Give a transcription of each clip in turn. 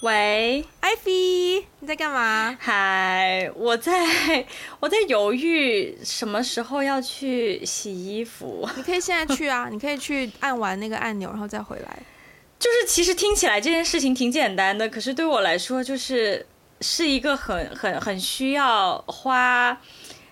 喂，艾菲，你在干嘛？嗨，我在我在犹豫什么时候要去洗衣服。你可以现在去啊，你可以去按完那个按钮，然后再回来。就是其实听起来这件事情挺简单的，可是对我来说，就是是一个很很很需要花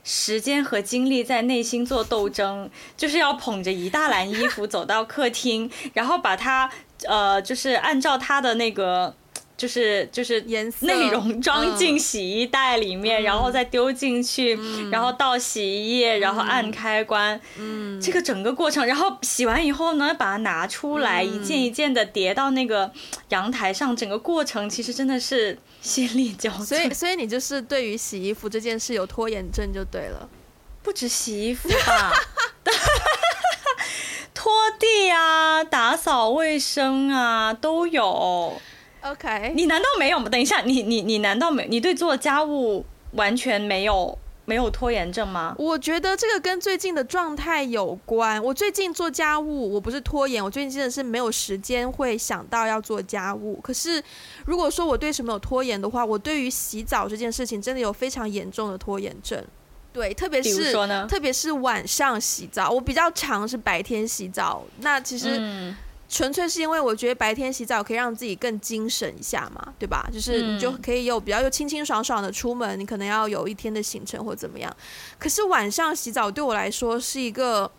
时间和精力在内心做斗争，就是要捧着一大篮衣服走到客厅，然后把它呃，就是按照它的那个。就是就是内容装进洗衣袋里面，嗯、然后再丢进去，嗯、然后倒洗衣液，然后按开关，嗯，这个整个过程，然后洗完以后呢，把它拿出来，嗯、一件一件的叠到那个阳台上，整个过程其实真的是心力交瘁。所以，所以你就是对于洗衣服这件事有拖延症就对了，不止洗衣服吧，拖地啊，打扫卫生啊都有。OK，你难道没有吗？等一下，你你你难道没？你对做家务完全没有没有拖延症吗？我觉得这个跟最近的状态有关。我最近做家务，我不是拖延，我最近真的是没有时间会想到要做家务。可是如果说我对什么有拖延的话，我对于洗澡这件事情真的有非常严重的拖延症。对，特别是特别是晚上洗澡，我比较常是白天洗澡。那其实。嗯纯粹是因为我觉得白天洗澡可以让自己更精神一下嘛，对吧？就是你就可以有比较又清清爽爽的出门，你可能要有一天的行程或怎么样。可是晚上洗澡对我来说是一个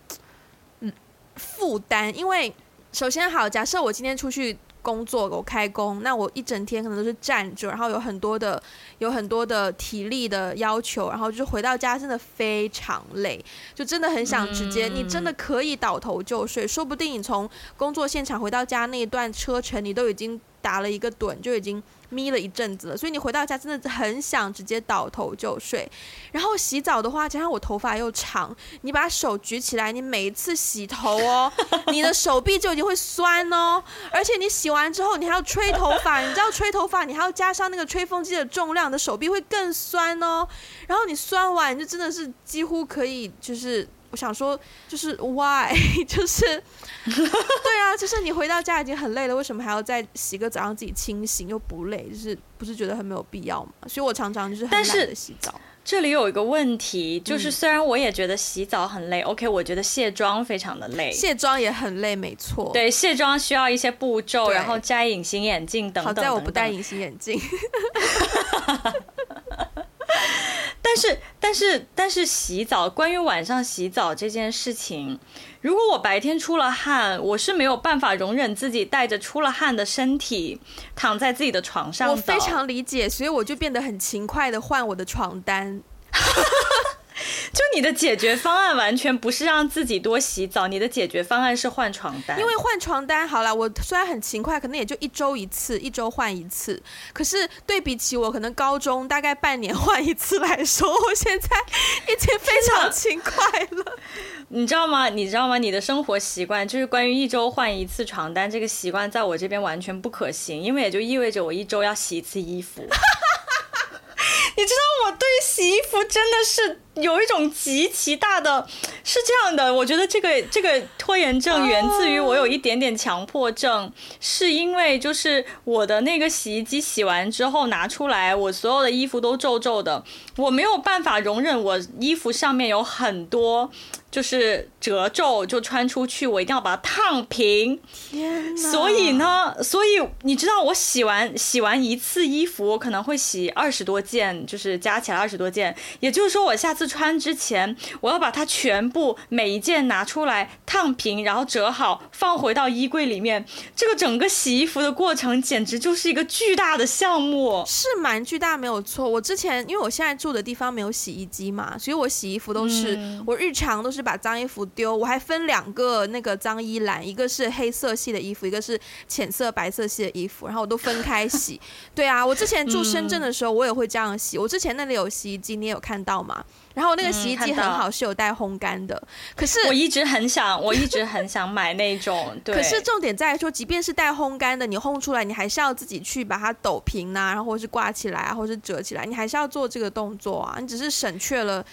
嗯负担，因为首先好，假设我今天出去。工作我开工，那我一整天可能都是站着，然后有很多的有很多的体力的要求，然后就是回到家真的非常累，就真的很想直接，你真的可以倒头就睡，说不定你从工作现场回到家那一段车程，你都已经打了一个盹，就已经。眯了一阵子了，所以你回到家真的很想直接倒头就睡。然后洗澡的话，加上我头发又长，你把手举起来，你每一次洗头哦，你的手臂就已经会酸哦。而且你洗完之后，你还要吹头发，你知道吹头发，你还要加上那个吹风机的重量，的手臂会更酸哦。然后你酸完，就真的是几乎可以就是。我想说，就是 why，就是，对啊，就是你回到家已经很累了，为什么还要再洗个澡让自己清醒又不累？就是不是觉得很没有必要吗？所以我常常就是很懒得洗澡。这里有一个问题，就是虽然我也觉得洗澡很累，嗯，OK，我觉得卸妆非常的累，卸妆也很累，没错。对，卸妆需要一些步骤，然后摘隐形眼镜等等，等等。好在我不戴隐形眼镜。但是，但是，但是洗澡，关于晚上洗澡这件事情，如果我白天出了汗，我是没有办法容忍自己带着出了汗的身体躺在自己的床上的。我非常理解，所以我就变得很勤快的换我的床单。就你的解决方案完全不是让自己多洗澡，你的解决方案是换床单。因为换床单好了，我虽然很勤快，可能也就一周一次，一周换一次。可是对比起我可能高中大概半年换一次来说，我现在已经非常勤快了。你知道吗？你知道吗？你的生活习惯就是关于一周换一次床单这个习惯，在我这边完全不可行，因为也就意味着我一周要洗一次衣服。你知道我对洗衣服真的是有一种极其大的，是这样的，我觉得这个这个拖延症源自于我有一点点强迫症，是因为就是我的那个洗衣机洗完之后拿出来，我所有的衣服都皱皱的，我没有办法容忍我衣服上面有很多。就是褶皱就穿出去，我一定要把它烫平。天！所以呢，所以你知道，我洗完洗完一次衣服，我可能会洗二十多件，就是加起来二十多件。也就是说，我下次穿之前，我要把它全部每一件拿出来烫平，然后折好，放回到衣柜里面。这个整个洗衣服的过程，简直就是一个巨大的项目。是蛮巨大，没有错。我之前因为我现在住的地方没有洗衣机嘛，所以我洗衣服都是、嗯、我日常都是。是把脏衣服丢，我还分两个那个脏衣篮，一个是黑色系的衣服，一个是浅色白色系的衣服，然后我都分开洗。对啊，我之前住深圳的时候，我也会这样洗。我之前那里有洗衣机，你也有看到吗？然后那个洗衣机很好，是有带烘干的。可是我一直很想，我一直很想买那种。对。可是重点在于说，即便是带烘干的，你烘出来，你还是要自己去把它抖平啊，然后或是挂起来啊，或是折起来，你还是要做这个动作啊。你只是省却了。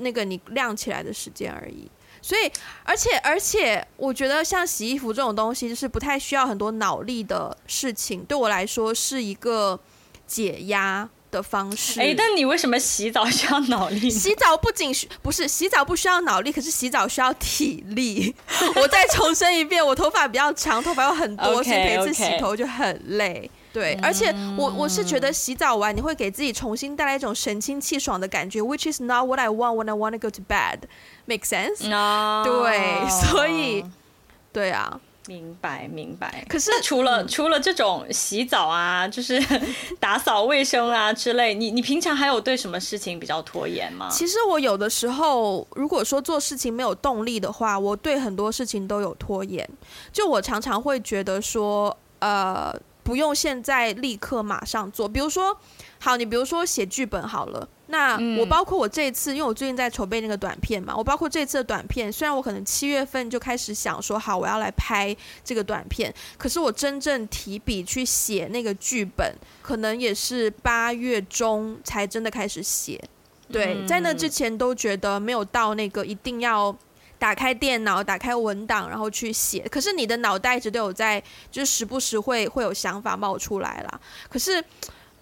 那个你晾起来的时间而已，所以，而且而且，我觉得像洗衣服这种东西，就是不太需要很多脑力的事情，对我来说是一个解压的方式。哎，但你为什么洗澡需要脑力？洗澡不仅需不是洗澡不需要脑力，可是洗澡需要体力。我再重申一遍，我头发比较长，头发有很多，okay, 所以每次洗头就很累。对，而且我我是觉得洗澡完你会给自己重新带来一种神清气爽的感觉，which is not what I want when I want to go to bed. Make sense? No. 对，所以对啊，明白明白。可是除了、嗯、除了这种洗澡啊，就是 打扫卫生啊之类，你你平常还有对什么事情比较拖延吗？其实我有的时候，如果说做事情没有动力的话，我对很多事情都有拖延。就我常常会觉得说，呃。不用现在立刻马上做，比如说，好，你比如说写剧本好了，那我包括我这一次，因为我最近在筹备那个短片嘛，我包括这次的短片，虽然我可能七月份就开始想说，好，我要来拍这个短片，可是我真正提笔去写那个剧本，可能也是八月中才真的开始写，对，在那之前都觉得没有到那个一定要。打开电脑，打开文档，然后去写。可是你的脑袋一直都有在，就是时不时会会有想法冒出来啦。可是。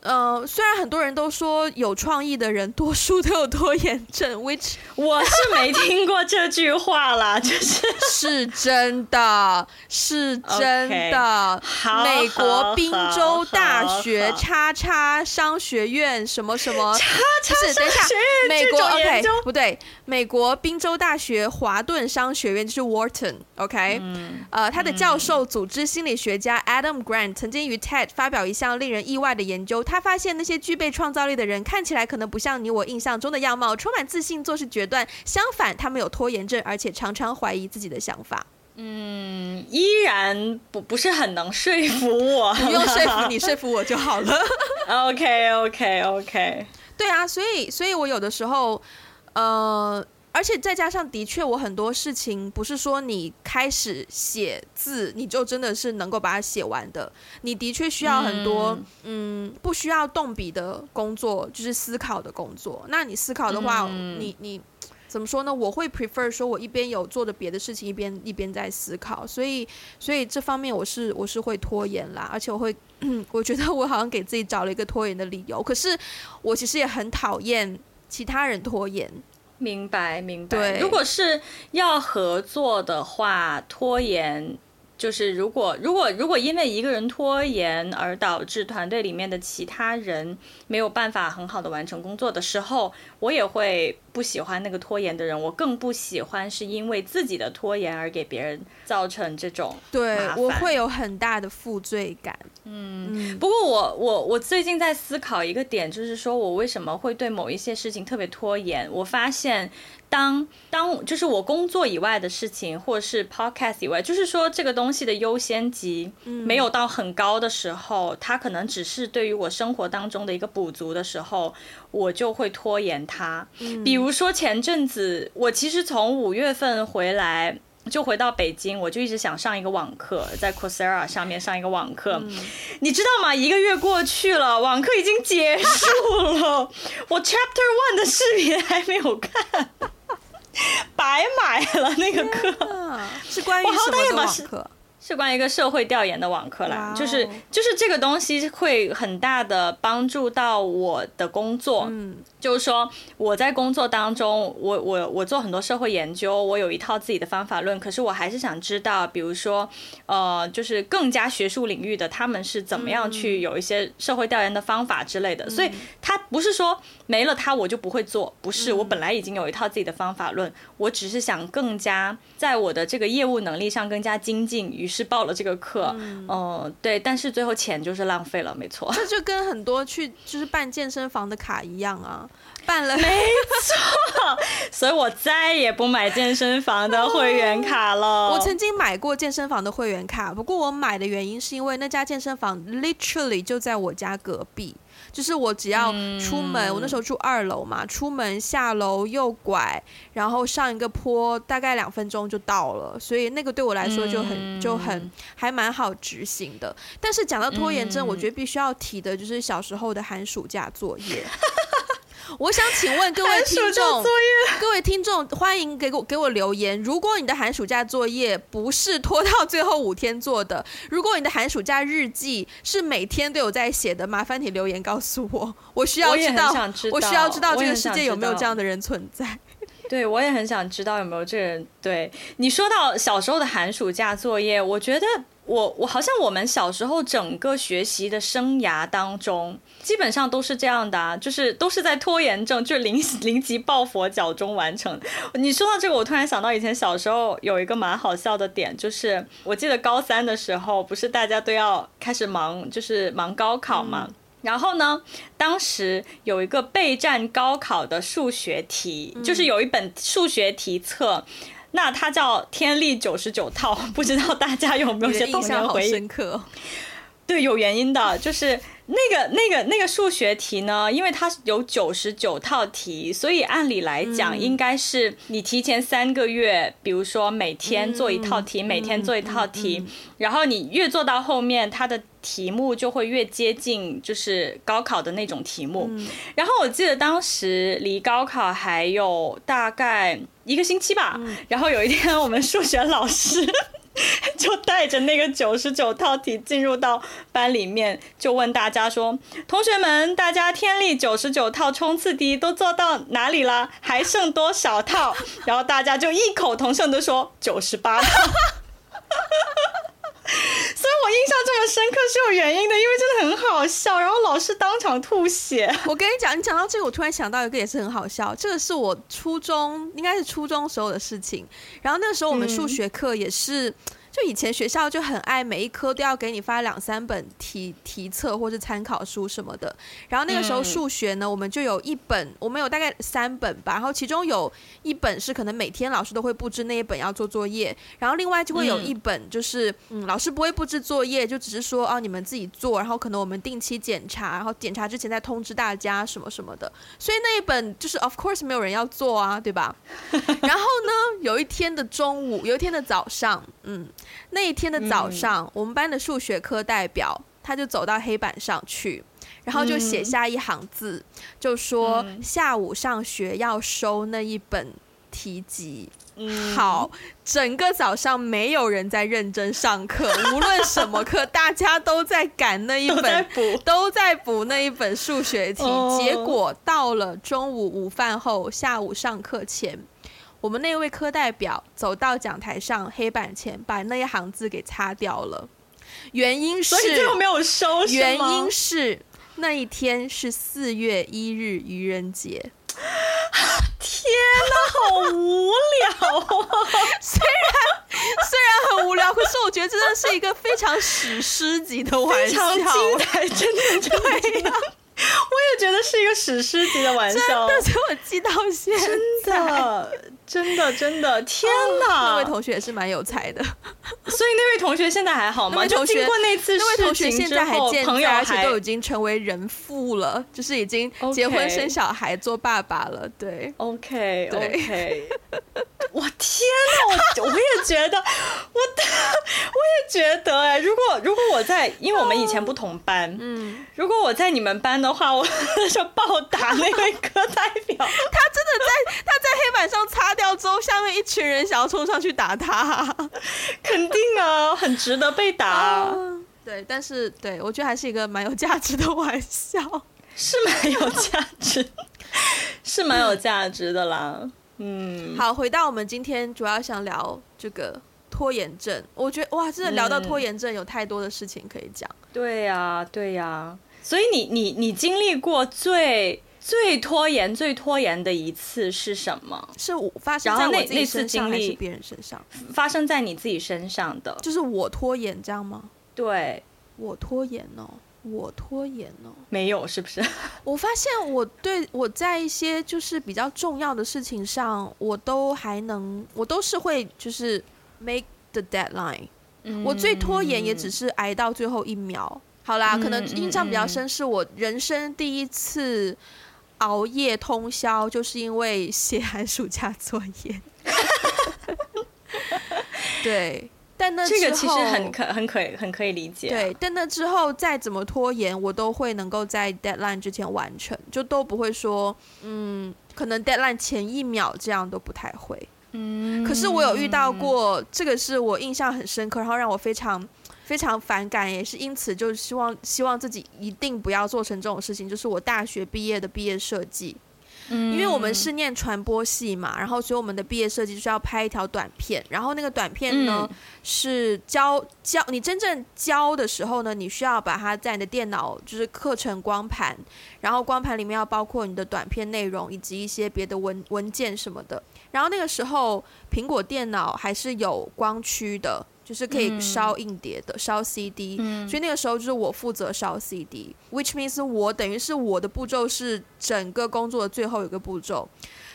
呃，虽然很多人都说有创意的人多数都有拖延症，which 我是没听过这句话啦，就是 是真的，是真的。Okay. 美国宾州大学叉叉商学院什么什么，叉叉不是，等一下，美国 OK 不对，美国宾州大学华顿商学院就是 Wharton，OK，、okay? 嗯、呃，他的教授组织心理学家 Adam Grant 曾经于 TED 发表一项令人意外的研究。他发现那些具备创造力的人看起来可能不像你我印象中的样貌，充满自信、做事决断。相反，他们有拖延症，而且常常怀疑自己的想法。嗯，依然不不是很能说服我。不用说服你，说服我就好了。OK，OK，OK。Okay, okay, okay. 对啊，所以，所以我有的时候，呃。而且再加上，的确，我很多事情不是说你开始写字，你就真的是能够把它写完的。你的确需要很多，嗯，嗯，不需要动笔的工作，就是思考的工作。那你思考的话，嗯、你你怎么说呢？我会 prefer 说，我一边有做的别的事情，一边一边在思考。所以，所以这方面我是我是会拖延啦，而且我会，嗯，我觉得我好像给自己找了一个拖延的理由。可是，我其实也很讨厌其他人拖延。明白，明白。如果是要合作的话，拖延就是如果如果如果因为一个人拖延而导致团队里面的其他人没有办法很好的完成工作的时候，我也会不喜欢那个拖延的人。我更不喜欢是因为自己的拖延而给别人造成这种。对，我会有很大的负罪感。嗯，不过我我我最近在思考一个点，就是说我为什么会对某一些事情特别拖延。我发现当，当当就是我工作以外的事情，或者是 podcast 以外，就是说这个东西的优先级没有到很高的时候，它可能只是对于我生活当中的一个补足的时候，我就会拖延它。比如说前阵子，我其实从五月份回来。就回到北京，我就一直想上一个网课，在 Coursera 上面上一个网课。嗯、你知道吗？一个月过去了，网课已经结束了，我 Chapter One 的视频还没有看，白买了那个课。是关于什么的网课？是关于一个社会调研的网课啦，就是就是这个东西会很大的帮助到我的工作。嗯，就是说我在工作当中，我我我做很多社会研究，我有一套自己的方法论。可是我还是想知道，比如说呃，就是更加学术领域的他们是怎么样去有一些社会调研的方法之类的。所以他不是说没了他我就不会做，不是，我本来已经有一套自己的方法论，我只是想更加在我的这个业务能力上更加精进，于是。是报了这个课，嗯、呃，对，但是最后钱就是浪费了，没错。这就跟很多去就是办健身房的卡一样啊，办了，没错。所以我再也不买健身房的会员卡了。我曾经买过健身房的会员卡，不过我买的原因是因为那家健身房 literally 就在我家隔壁。就是我只要出门，嗯、我那时候住二楼嘛，出门下楼右拐，然后上一个坡，大概两分钟就到了，所以那个对我来说就很、嗯、就很还蛮好执行的。但是讲到拖延症，我觉得必须要提的就是小时候的寒暑假作业。我想请问各位听众，各位听众，欢迎给我给我留言。如果你的寒暑假作业不是拖到最后五天做的，如果你的寒暑假日记是每天都有在写的，麻烦你留言告诉我，我需要知道，我，知道我需要知道这个世界有没有这样的人存在。对，我也很想知道有没有这人。对，你说到小时候的寒暑假作业，我觉得我我好像我们小时候整个学习的生涯当中，基本上都是这样的啊，就是都是在拖延症，就临 临急抱佛脚中完成。你说到这个，我突然想到以前小时候有一个蛮好笑的点，就是我记得高三的时候，不是大家都要开始忙，就是忙高考嘛。嗯然后呢，当时有一个备战高考的数学题，嗯、就是有一本数学题册，那它叫《天利九十九套》，不知道大家有没有些童年回忆？深刻。对，有原因的，就是那个那个那个数学题呢，因为它有九十九套题，所以按理来讲，应该是你提前三个月，比如说每天做一套题，每天做一套题，然后你越做到后面，它的题目就会越接近就是高考的那种题目。然后我记得当时离高考还有大概一个星期吧，然后有一天我们数学老师。就带着那个九十九套题进入到班里面，就问大家说：“同学们，大家天力九十九套冲刺题都做到哪里了？还剩多少套？”然后大家就异口同声的说：“九十八套。”所以我印象这么深刻是有原因的，因为真的很好笑，然后老师当场吐血。我跟你讲，你讲到这个，我突然想到一个也是很好笑，这个是我初中应该是初中时候的事情，然后那时候我们数学课也是。嗯就以前学校就很爱每一科都要给你发两三本题题册或是参考书什么的，然后那个时候数学呢，我们就有一本，我们有大概三本吧，然后其中有一本是可能每天老师都会布置那一本要做作业，然后另外就会有一本就是嗯，老师不会布置作业，就只是说哦你们自己做，然后可能我们定期检查，然后检查之前再通知大家什么什么的，所以那一本就是 of course 没有人要做啊，对吧？然后呢，有一天的中午，有一天的早上，嗯。那一天的早上，嗯、我们班的数学课代表他就走到黑板上去，然后就写下一行字，嗯、就说下午上学要收那一本题集。嗯、好，整个早上没有人在认真上课，无论什么课，大家都在赶那一本，都在补那一本数学题。哦、结果到了中午午饭后，下午上课前。我们那位科代表走到讲台上，黑板前把那一行字给擦掉了。原因是，最后没有收。原因是那一天是四月一日愚人节。天哪，好无聊啊！虽然虽然很无聊，可是我觉得真的是一个非常史诗级的玩笑，非常精彩，真的，真的。对呀。我也觉得是一个史诗级的玩笑，真的，所以我记到现在，真的，真的，真的，天哪！那位同学也是蛮有才的，所以那位同学现在还好吗？就经过那次事情之后，现在还健在，而且都已经成为人父了，就是已经结婚生小孩做爸爸了。对，OK，对，OK。我天哪！我我也觉得，我的我也觉得哎，如果如果我在，因为我们以前不同班，嗯，如果我在你们班的话，我就暴打那位课代表。他真的在他在黑板上擦掉之后，下面一群人想要冲上去打他，肯定啊，很值得被打。Uh, 对，但是对我觉得还是一个蛮有价值的玩笑，是蛮有价值，是蛮有价值的啦。嗯，好，回到我们今天主要想聊这个拖延症。我觉得哇，真的聊到拖延症，有太多的事情可以讲。嗯、对呀、啊，对呀、啊。所以你你你经历过最最拖延最拖延的一次是什么？是我发生在我自己身上还是别人身上？发生在你自己身上的，就是我拖延这样吗？对，我拖延哦。我拖延哦，没有，是不是？我发现我对我在一些就是比较重要的事情上，我都还能，我都是会就是 make the deadline。嗯，我最拖延也只是挨到最后一秒。好啦，可能印象比较深是我人生第一次熬夜通宵，就是因为写寒暑假作业。对。但那这个其实很可很可以很可以理解、啊。对，但那之后再怎么拖延，我都会能够在 deadline 之前完成，就都不会说，嗯，可能 deadline 前一秒这样都不太会。嗯，可是我有遇到过，这个是我印象很深刻，然后让我非常非常反感，也是因此就希望希望自己一定不要做成这种事情，就是我大学毕业的毕业设计。嗯，因为我们是念传播系嘛，然后所以我们的毕业设计就是要拍一条短片，然后那个短片呢、嗯、是交交你真正交的时候呢，你需要把它在你的电脑就是刻成光盘，然后光盘里面要包括你的短片内容以及一些别的文文件什么的，然后那个时候苹果电脑还是有光驱的。就是可以烧硬碟的，烧、嗯、CD，、嗯、所以那个时候就是我负责烧 CD，which means 我等于是我的步骤是整个工作的最后一个步骤。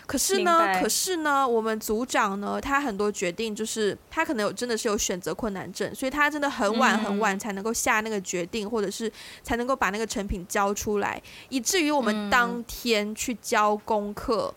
可是呢，可是呢，我们组长呢，他很多决定就是他可能有真的是有选择困难症，所以他真的很晚很晚才能够下那个决定，嗯、或者是才能够把那个成品交出来，以至于我们当天去交功课。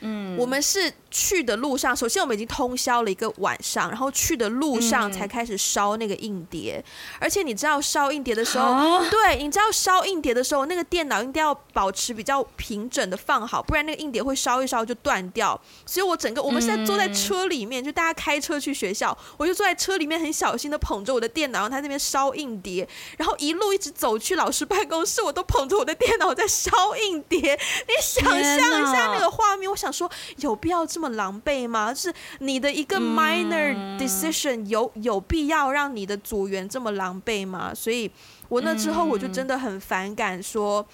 嗯，我们是去的路上，首先我们已经通宵了一个晚上，然后去的路上才开始烧那个硬碟。而且你知道烧硬碟的时候，对，你知道烧硬碟的时候，那个电脑一定要保持比较平整的放好，不然那个硬碟会烧一烧就断掉。所以我整个我们现在坐在车里面，就大家开车去学校，我就坐在车里面很小心的捧着我的电脑，然后他那边烧硬碟，然后一路一直走去老师办公室，我都捧着我的电脑在烧硬碟。你想象一下那个画面，我想。说有必要这么狼狈吗？就是你的一个 minor decision 有有必要让你的组员这么狼狈吗？所以我那之后我就真的很反感说，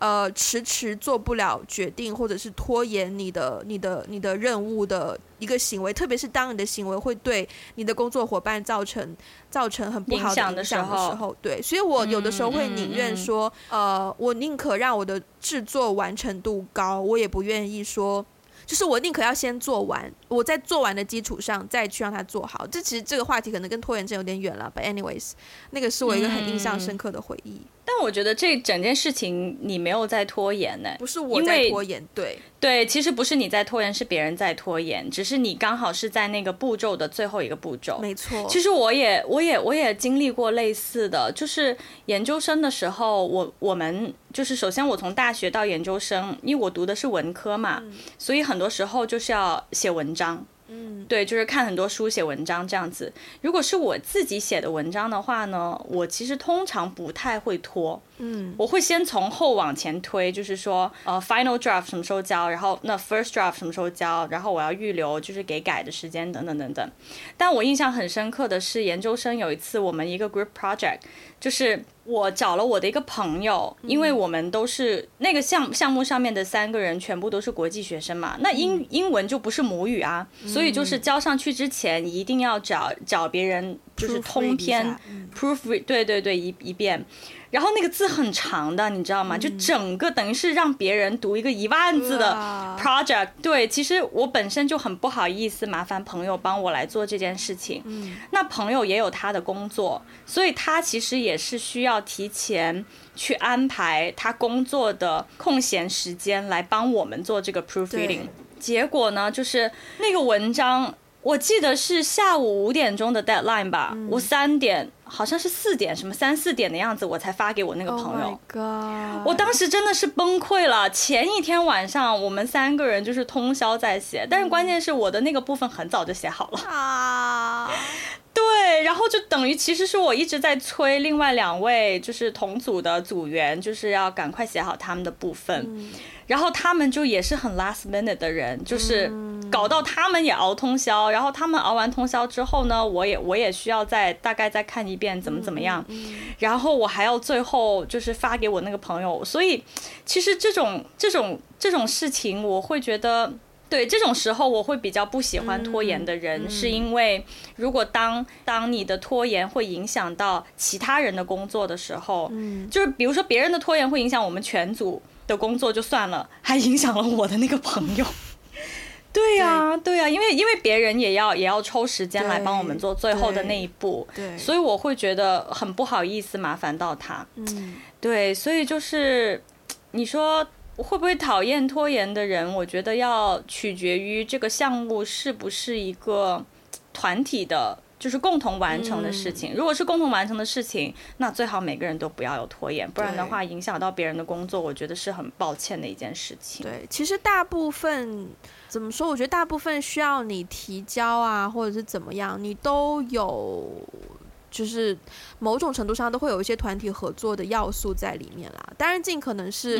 呃，迟迟做不了决定，或者是拖延你的、你的、你的任务的一个行为，特别是当你的行为会对你的工作伙伴造成造成很不好的影响的时候，对，所以我有的时候会宁愿说，呃，我宁可让我的制作完成度高，我也不愿意说。就是我宁可要先做完，我在做完的基础上再去让它做好。这其实这个话题可能跟拖延症有点远了，but anyways，那个是我一个很印象深刻的回忆。嗯但我觉得这整件事情你没有在拖延呢，不是我在拖延，对对，其实不是你在拖延，是别人在拖延，只是你刚好是在那个步骤的最后一个步骤。没错，其实我也我也我也经历过类似的，就是研究生的时候，我我们就是首先我从大学到研究生，因为我读的是文科嘛，嗯，所以很多时候就是要写文章。嗯，对，就是看很多书、写文章这样子。如果是我自己写的文章的话呢，我其实通常不太会拖。嗯，我会先从后往前推，就是说，呃，final draft 什么时候交，然后那 first draft 什么时候交，然后我要预留就是给改的时间等等等等。但我印象很深刻的是，研究生有一次我们一个 group project，就是我找了我的一个朋友，因为我们都是那个项项目上面的三个人全部都是国际学生嘛，那英英文就不是母语啊，所以就是交上去之前一定要找找别人就是通篇 proofread，对对对，一一遍。然后那个字很长的，你知道吗？就整个等于是让别人读一个一万字的 project。对，其实我本身就很不好意思麻烦朋友帮我来做这件事情。嗯那朋友也有他的工作，所以他其实也是需要提前去安排他工作的空闲时间来帮我们做这个 proofreading。结果呢，就是那个文章。我记得是下午五点钟的 deadline 吧，嗯、我三点好像是四点什么三四点的样子，我才发给我那个朋友。Oh、我当时真的是崩溃了。前一天晚上我们三个人就是通宵在写，但是关键是我的那个部分很早就写好了。啊、嗯，对，然后就等于其实是我一直在催另外两位就是同组的组员，就是要赶快写好他们的部分。嗯然后他们就也是很 last minute 的人，就是搞到他们也熬通宵。然后他们熬完通宵之后呢，我也我也需要再大概再看一遍怎么怎么样。然后我还要最后就是发给我那个朋友。所以其实这种这种这种事情，我会觉得，对这种时候我会比较不喜欢拖延的人，是因为如果当当你的拖延会影响到其他人的工作的时候，就是比如说别人的拖延会影响我们全组。的工作就算了，还影响了我的那个朋友。对呀、啊，对呀、啊，因为因为别人也要也要抽时间来帮我们做最后的那一步，对，所以我会觉得很不好意思麻烦到他。嗯，对，所以就是你说会不会讨厌拖延的人？我觉得要取决于这个项目是不是一个团体的。就是共同完成的事情。嗯、如果是共同完成的事情，那最好每个人都不要有拖延，不然的话影响到别人的工作，我觉得是很抱歉的一件事情。对，其实大部分怎么说？我觉得大部分需要你提交啊，或者是怎么样，你都有。就是某种程度上都会有一些团体合作的要素在里面啦。当然，尽可能是，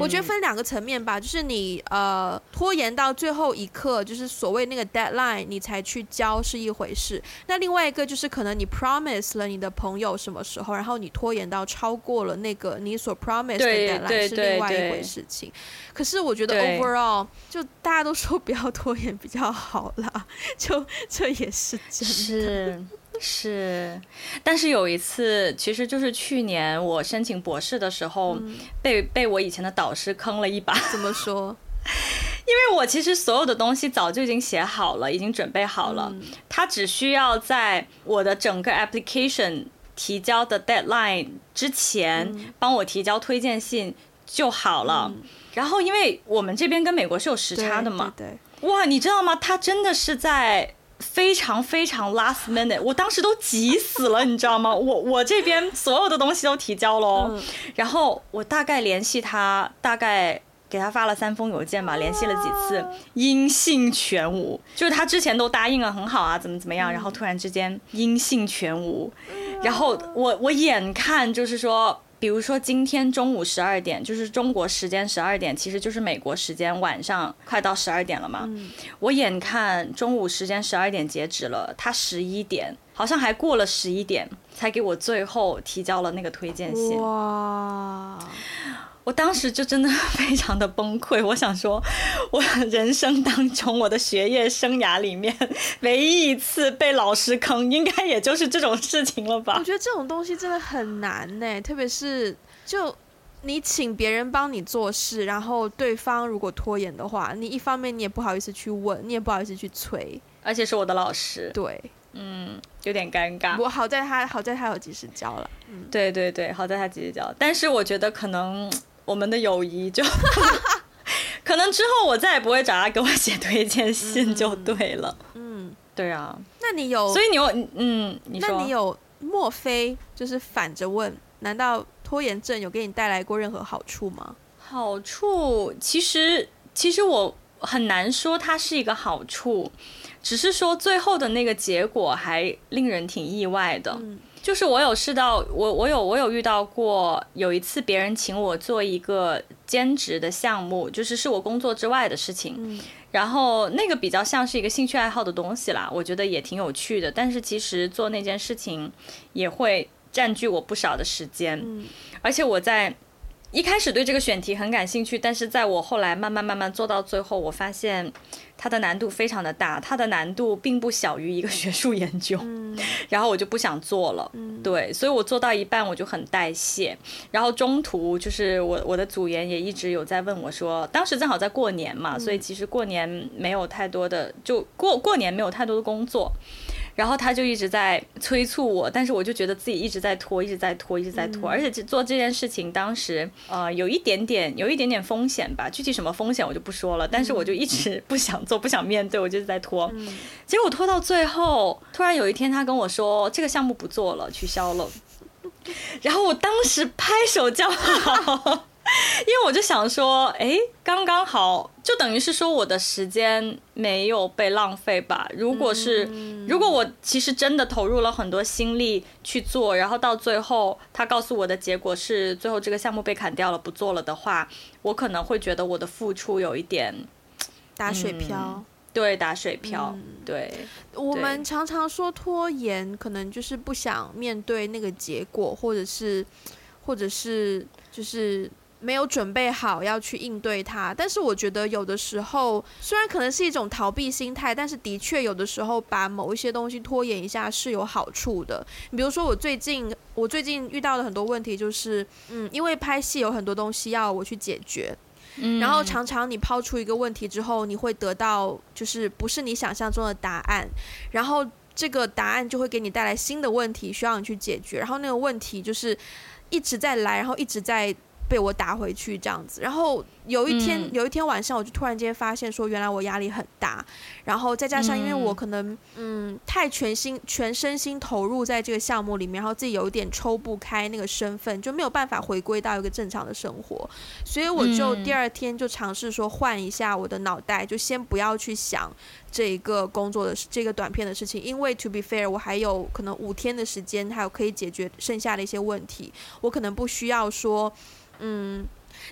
我觉得分两个层面吧。就是你呃拖延到最后一刻，就是所谓那个 deadline，你才去交是一回事。那另外一个就是可能你 promise 了你的朋友什么时候，然后你拖延到超过了那个你所 promise 的 deadline 是另外一回事情。可是我觉得 overall 就大家都说不要拖延比较好啦，就这也是真的。是。是，但是有一次，其实就是去年我申请博士的时候，嗯、被被我以前的导师坑了一把。怎么说？因为我其实所有的东西早就已经写好了，已经准备好了，嗯、他只需要在我的整个 application 提交的 deadline 之前帮我提交推荐信就好了。嗯、然后，因为我们这边跟美国是有时差的嘛，对对对，哇，你知道吗？他真的是在。非常非常 last minute，我当时都急死了，你知道吗？我我这边所有的东西都提交了，嗯、然后我大概联系他，大概给他发了三封邮件吧，联系了几次，音信全无。就是他之前都答应了很好啊，怎么怎么样，然后突然之间音信全无，然后我我眼看就是说。比如说今天中午十二点，就是中国时间十二点，其实就是美国时间晚上快到十二点了嘛。嗯、我眼看中午时间十二点截止了，他十一点好像还过了十一点才给我最后提交了那个推荐信。哇！我当时就真的 非常的崩溃，我想说，我人生当中我的学业生涯里面唯一一次被老师坑，应该也就是这种事情了吧？我觉得这种东西真的很难呢，特别是就你请别人帮你做事，然后对方如果拖延的话，你一方面你也不好意思去问，你也不好意思去催，而且是我的老师，对，嗯，有点尴尬。我好在他好在他有及时交了，嗯，对对对，好在他及时交，但是我觉得可能。我们的友谊就可能之后我再也不会找他给我写推荐信就对了。嗯，嗯对啊。那你有？所以你有嗯，你说，那你有？莫非就是反着问？难道拖延症有给你带来过任何好处吗？好处其实其实我很难说它是一个好处，只是说最后的那个结果还令人挺意外的。嗯就是我有试到，我我有我有遇到过，有一次别人请我做一个兼职的项目，就是是我工作之外的事情，嗯，然后那个比较像是一个兴趣爱好的东西啦，我觉得也挺有趣的，但是其实做那件事情也会占据我不少的时间，嗯，而且我在一开始对这个选题很感兴趣，但是在我后来慢慢慢慢做到最后，我发现。它的难度非常的大，它的难度并不小于一个学术研究，嗯、然后我就不想做了，嗯、对，所以我做到一半我就很代谢，然后中途就是我我的组员也一直有在问我说，当时正好在过年嘛，嗯、所以其实过年没有太多的，就过过年没有太多的工作。然后他就一直在催促我，但是我就觉得自己一直在拖，一直在拖，一直在拖，而且做这件事情当时呃有一点点有一点点风险吧，具体什么风险我就不说了，但是我就一直 不想做，不想面对，我就在拖。结果拖到最后，突然有一天他跟我说这个项目不做了，取消了，然后我当时拍手叫好。因为我就想说，哎，刚刚好，就等于是说我的时间没有被浪费吧。如果是，如果我其实真的投入了很多心力去做，然后到最后他告诉我的结果是最后这个项目被砍掉了，不做了的话，我可能会觉得我的付出有一点打水漂。嗯，对，打水漂。对，我们常常说拖延，可能就是不想面对那个结果，或者是，或者是，就是。没有准备好要去应对它，但是我觉得有的时候虽然可能是一种逃避心态，但是的确有的时候把某一些东西拖延一下是有好处的。比如说我最近我最近遇到的很多问题就是，嗯，因为拍戏有很多东西要我去解决，嗯，然后常常你抛出一个问题之后，你会得到就是不是你想象中的答案，然后这个答案就会给你带来新的问题需要你去解决，然后那个问题就是一直在来，然后一直在。被我打回去这样子，然后有一天，有一天晚上，我就突然间发现说，原来我压力很大，然后再加上因为我可能嗯太全心全身心投入在这个项目里面，然后自己有一点抽不开那个身份，就没有办法回归到一个正常的生活，所以我就第二天就尝试说换一下我的脑袋，就先不要去想这一个工作的这个短片的事情，因为 to be fair，我还有可能五天的时间，还有可以解决剩下的一些问题，我可能不需要说嗯。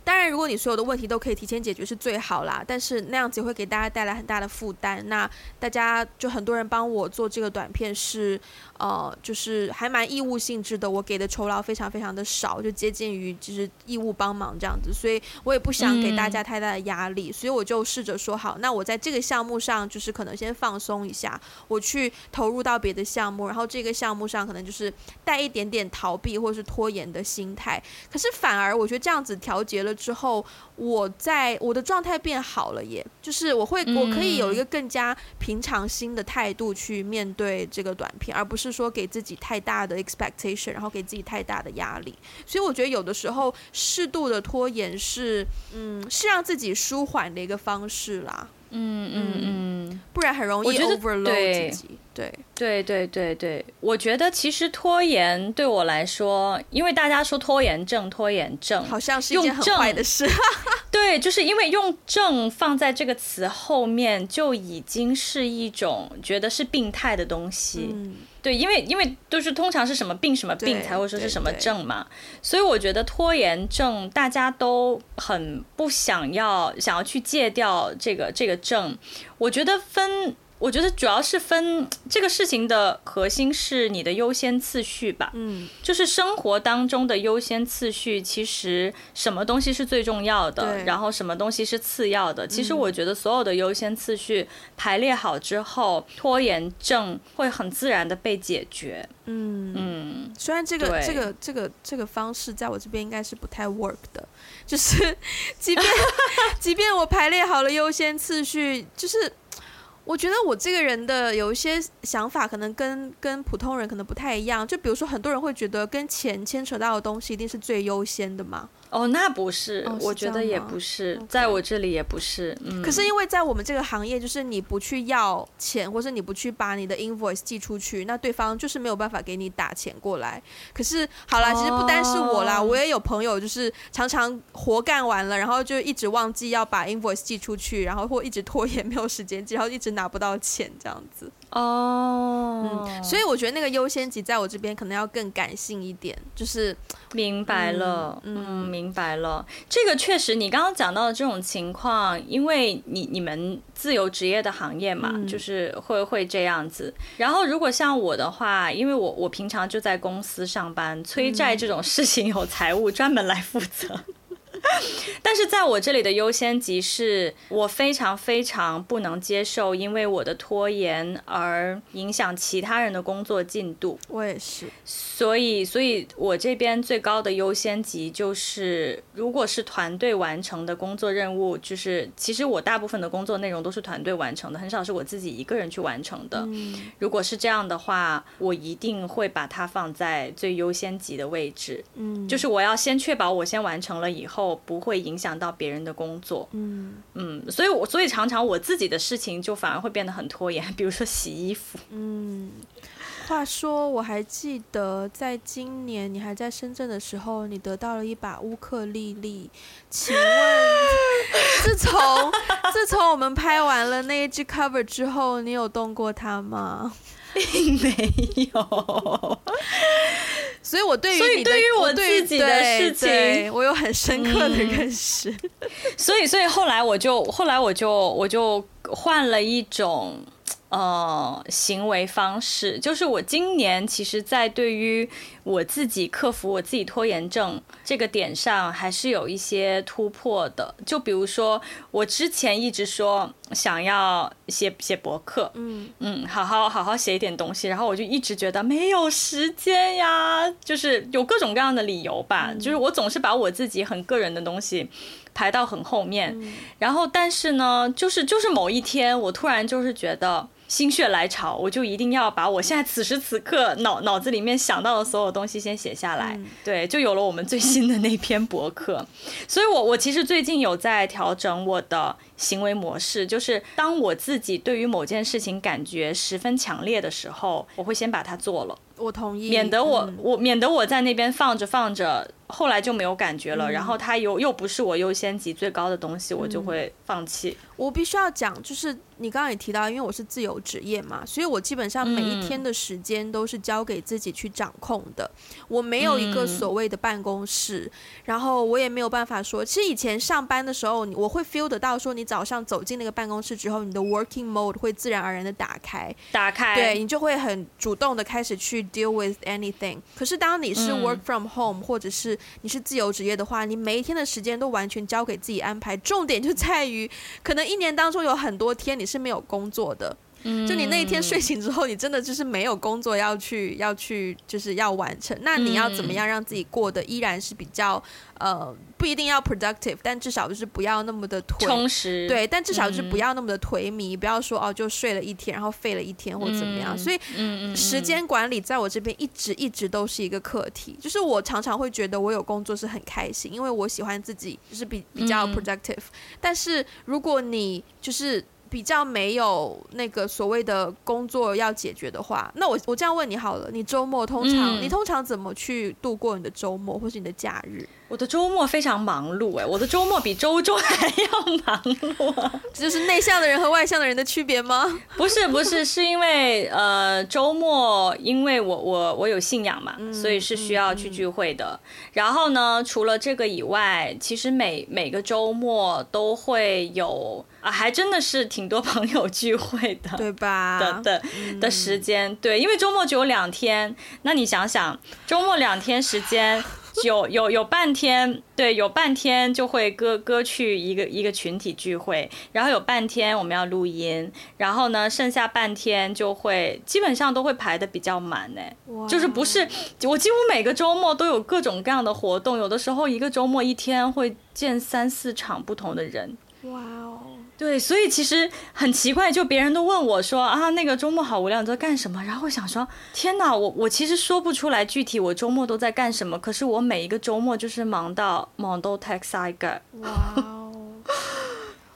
当然，如果你所有的问题都可以提前解决是最好啦，但是那样子也会给大家带来很大的负担。那大家就很多人帮我做这个短片是，呃，就是还蛮义务性质的，我给的酬劳非常非常的少，就接近于就是义务帮忙这样子，所以我也不想给大家太大的压力，嗯、所以我就试着说好，那我在这个项目上就是可能先放松一下，我去投入到别的项目，然后这个项目上可能就是带一点点逃避或是拖延的心态。可是反而我觉得这样子调节了之后，我在我的状态变好了，也就是我会我可以有一个更加平常心的态度去面对这个短片，而不是说给自己太大的 expectation，然后给自己太大的压力。所以我觉得有的时候适度的拖延是，嗯，是让自己舒缓的一个方式啦。嗯嗯嗯，不然很容易 overload 自己。对对对对对，我觉得其实拖延对我来说，因为大家说拖延症，拖延症好像是一件很坏的事。对，就是因为用“症”放在这个词后面，就已经是一种觉得是病态的东西。嗯、对，因为因为都是通常是什么病什么病才会说是什么症嘛，所以我觉得拖延症大家都很不想要，想要去戒掉这个这个症。我觉得分。我觉得主要是分这个事情的核心是你的优先次序吧，嗯，就是生活当中的优先次序，其实什么东西是最重要的，然后什么东西是次要的。其实我觉得所有的优先次序排列好之后，拖延症会很自然的被解决。嗯嗯，虽然这个这个这个这个方式在我这边应该是不太 work 的，就是即便 即便我排列好了优先次序，就是。我觉得我这个人的有一些想法，可能跟跟普通人可能不太一样。就比如说，很多人会觉得跟钱牵扯到的东西一定是最优先的嘛。哦，那不是，我觉得也不是.在我这里也不是。嗯，可是因为在我们这个行业，就是你不去要钱，或是你不去把你的 invoice 寄出去，那对方就是没有办法给你打钱过来。可是好啦，其实不单是我啦，哦、我也有朋友，就是常常活干完了，然后就一直忘记要把 invoice 寄出去，然后或一直拖延没有时间寄，然后一直拿不到钱这样子。哦，嗯，所以我觉得那个优先级在我这边可能要更感性一点，就是明白了，嗯，嗯，明白了。这个确实，你刚刚讲到的这种情况，因为你你们自由职业的行业嘛，嗯，就是会会这样子。然后如果像我的话，因为我我平常就在公司上班，催债这种事情有财务专门来负责。但是在我这里的优先级是我非常非常不能接受，因为我的拖延而影响其他人的工作进度。我也是，所以，所以我这边最高的优先级就是，如果是团队完成的工作任务，就是其实我大部分的工作内容都是团队完成的，很少是我自己一个人去完成的。如果是这样的话，我一定会把它放在最优先级的位置。嗯，就是我要先确保我先完成了以后。不会影响到别人的工作，嗯嗯，所以我所以常常我自己的事情就反而会变得很拖延，比如说洗衣服。嗯，话说我还记得在今年你还在深圳的时候，你得到了一把乌克丽丽，请问自从自从我们拍完了那一支 cover 之后，你有动过它吗？并 没有。所以，我对于所以对于我自己的事情，我有很深刻的认识。嗯、所以，所以后来我就后来我就我就换了一种。呃，行为方式就是我今年其实，在对于我自己克服我自己拖延症这个点上，还是有一些突破的。就比如说，我之前一直说想要写写博客，嗯嗯，好好好好写一点东西，然后我就一直觉得没有时间呀，就是有各种各样的理由吧，嗯、就是我总是把我自己很个人的东西排到很后面，嗯、然后但是呢，就是就是某一天，我突然就是觉得。心血来潮，我就一定要把我现在此时此刻脑 脑子里面想到的所有东西先写下来。嗯、对，就有了我们最新的那篇博客。所以我我其实最近有在调整我的行为模式，就是当我自己对于某件事情感觉十分强烈的时候，我会先把它做了。我同意，免得我、嗯、我免得我在那边放着放着，后来就没有感觉了，嗯、然后它又又不是我优先级最高的东西，我就会放弃。我必须要讲，就是你刚刚也提到，因为我是自由职业嘛，所以我基本上每一天的时间都是交给自己去掌控的。嗯、我没有一个所谓的办公室，嗯、然后我也没有办法说，其实以前上班的时候，我会 feel 得到说，你早上走进那个办公室之后，你的 working mode 会自然而然的打开，打开，对，你就会很主动的开始去 deal with anything。可是当你是 work from home、嗯、或者是你是自由职业的话，你每一天的时间都完全交给自己安排，重点就在于可能。一年当中有很多天你是没有工作的，就你那一天睡醒之后，你真的就是没有工作要去要去就是要完成。那你要怎么样让自己过得依然是比较呃不一定要 productive，但至少就是不要那么的颓充实。对，但至少就是不要那么的颓靡，不要说哦就睡了一天，然后废了一天或怎么样。所以时间管理在我这边一直一直都是一个课题。就是我常常会觉得我有工作是很开心，因为我喜欢自己就是比比较 productive。但是如果你就是比较没有那个所谓的工作要解决的话，那我我这样问你好了，你周末通常、嗯、你通常怎么去度过你的周末或是你的假日？我的周末非常忙碌哎，我的周末比周中还要忙碌，这就是内向的人和外向的人的区别吗？不是不是，是因为呃周末因为我我我有信仰嘛，嗯、所以是需要去聚会的。嗯、然后呢，除了这个以外，其实每每个周末都会有啊，还真的是挺多 朋友聚会的，对吧？的的的时间，对，因为周末只有两天，那你想想，周末两天时间。有有有半天，对，有半天就会割割去一个一个群体聚会，然后有半天我们要录音，然后呢，剩下半天就会基本上都会排的比较满呢。就是不是我几乎每个周末都有各种各样的活动，有的时候一个周末一天会见三四场不同的人。哇哦。对，所以其实很奇怪，就别人都问我说啊，那个周末好无聊，你在干什么？然后我想说，天哪，我我其实说不出来具体我周末都在干什么，可是我每一个周末就是忙到忙到 tax I get。哇哦，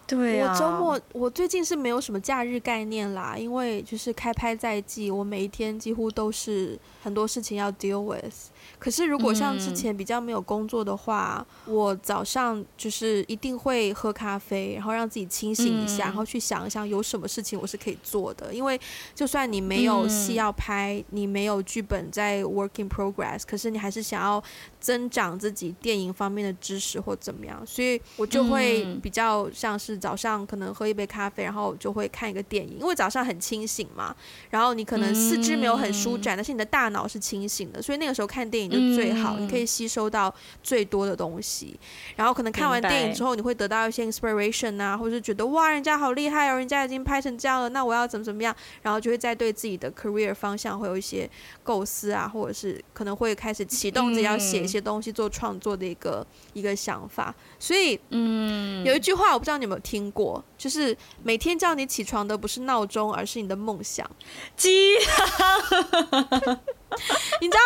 对啊，我周末我最近是没有什么假日概念啦，因为就是开拍在即，我每一天几乎都是很多事情要 deal with。可是，如果像之前比较没有工作的话，嗯、我早上就是一定会喝咖啡，然后让自己清醒一下，嗯、然后去想一想有什么事情我是可以做的。因为就算你没有戏要拍，嗯、你没有剧本在 working progress，可是你还是想要增长自己电影方面的知识或怎么样，所以我就会比较像是早上可能喝一杯咖啡，然后就会看一个电影，因为早上很清醒嘛。然后你可能四肢没有很舒展，但是你的大脑是清醒的，所以那个时候看电影。就最好，你可以吸收到最多的东西，然后可能看完电影之后，你会得到一些 inspiration 啊，或者是觉得哇，人家好厉害哦，人家已经拍成这样了，那我要怎么怎么样，然后就会再对自己的 career 方向会有一些构思啊，或者是可能会开始启动自己要写一些东西做创作的一个一个想法。所以，嗯，有一句话我不知道你有没有听过，就是每天叫你起床的不是闹钟，而是你的梦想。鸡 你知道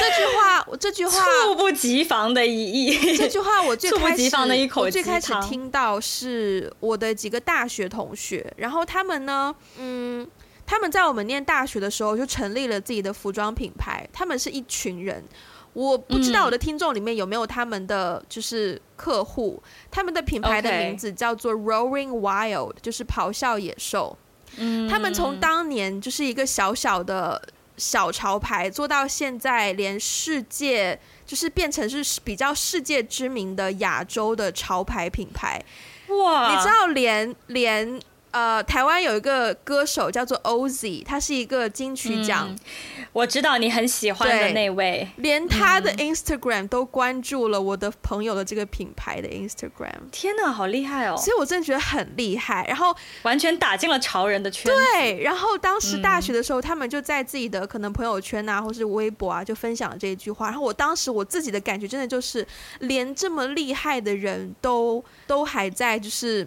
这句话，我这句话猝不及防的一役。这句话我最开始，我最开始听到是我的几个大学同学，然后他们呢，嗯，他们在我们念大学的时候就成立了自己的服装品牌。他们是一群人，我不知道我的听众里面有没有他们的就是客户。他们的品牌的名字叫做 Roaring Wild，就是咆哮野兽。嗯，他们从当年就是一个小小的。小潮牌做到现在，连世界就是变成是比较世界知名的亚洲的潮牌品牌，哇！你知道连连。呃，台湾有一个歌手叫做 Ozzy，他是一个金曲奖，嗯，我知道你很喜欢的那位，连他的 Instagram 都关注了我的朋友的这个品牌的 Instagram。天哪，好厉害哦！所以我真的觉得很厉害，然后完全打进了潮人的圈子。对，然后当时大学的时候，嗯、他们就在自己的可能朋友圈啊，或是微博啊，就分享了这一句话。然后我当时我自己的感觉真的就是，连这么厉害的人都都还在就是。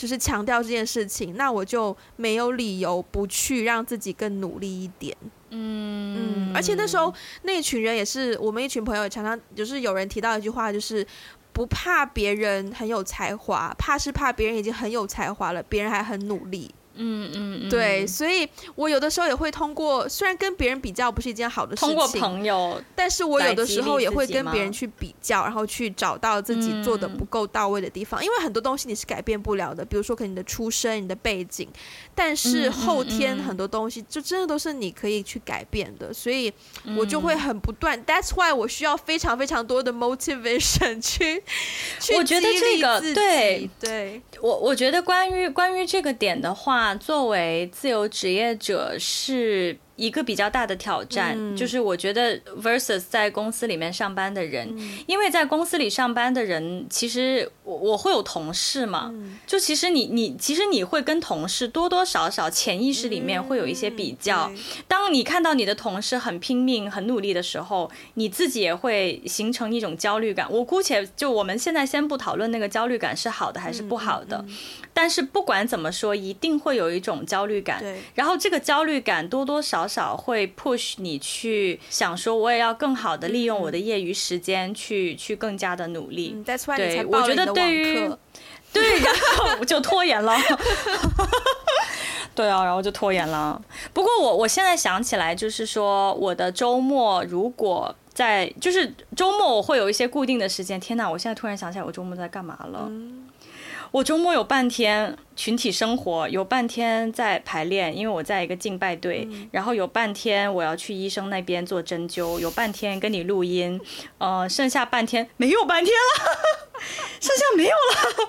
就是强调这件事情，那我就没有理由不去让自己更努力一点。嗯嗯，而且那时候那一群人也是我们一群朋友，也常常就是有人提到一句话，就是不怕别人很有才华，怕是怕别人已经很有才华了，别人还很努力。嗯嗯，嗯。对，所以我有的时候也会通过，虽然跟别人比较不是一件好的事情，通过朋友，但是我有的时候也会跟别人去比较，然后去找到自己做的不够到位的地方，嗯、因为很多东西你是改变不了的，比如说可能你的出身、你的背景，但是后天很多东西就真的都是你可以去改变的，所以我就会很不断。嗯、That's why 我需要非常非常多的 motivation 去，去我觉得这个对。对，我我觉得关于关于这个点的话。作为自由职业者是一个比较大的挑战，嗯、就是我觉得 versus 在公司里面上班的人，嗯、因为在公司里上班的人，其实我我会有同事嘛，嗯、就其实你你其实你会跟同事多多少少潜意识里面会有一些比较。嗯、当你看到你的同事很拼命、很努力的时候，你自己也会形成一种焦虑感。我姑且就我们现在先不讨论那个焦虑感是好的还是不好的，但是不管怎么说，一定会有一种焦虑感。然后这个焦虑感多多少少。会 push 你去想说，我也要更好的利用我的业余时间去、嗯、去更加的努力。嗯、That's why 对，我觉得对于 对，然后我就拖延了。对啊，然后就拖延了。不过我我现在想起来，就是说我的周末如果在，就是周末我会有一些固定的时间。天哪，我现在突然想起来，我周末在干嘛了？嗯、我周末有半天。群体生活有半天在排练，因为我在一个敬拜队，嗯、然后有半天我要去医生那边做针灸，有半天跟你录音，呃，剩下半天没有半天了，剩下没有了。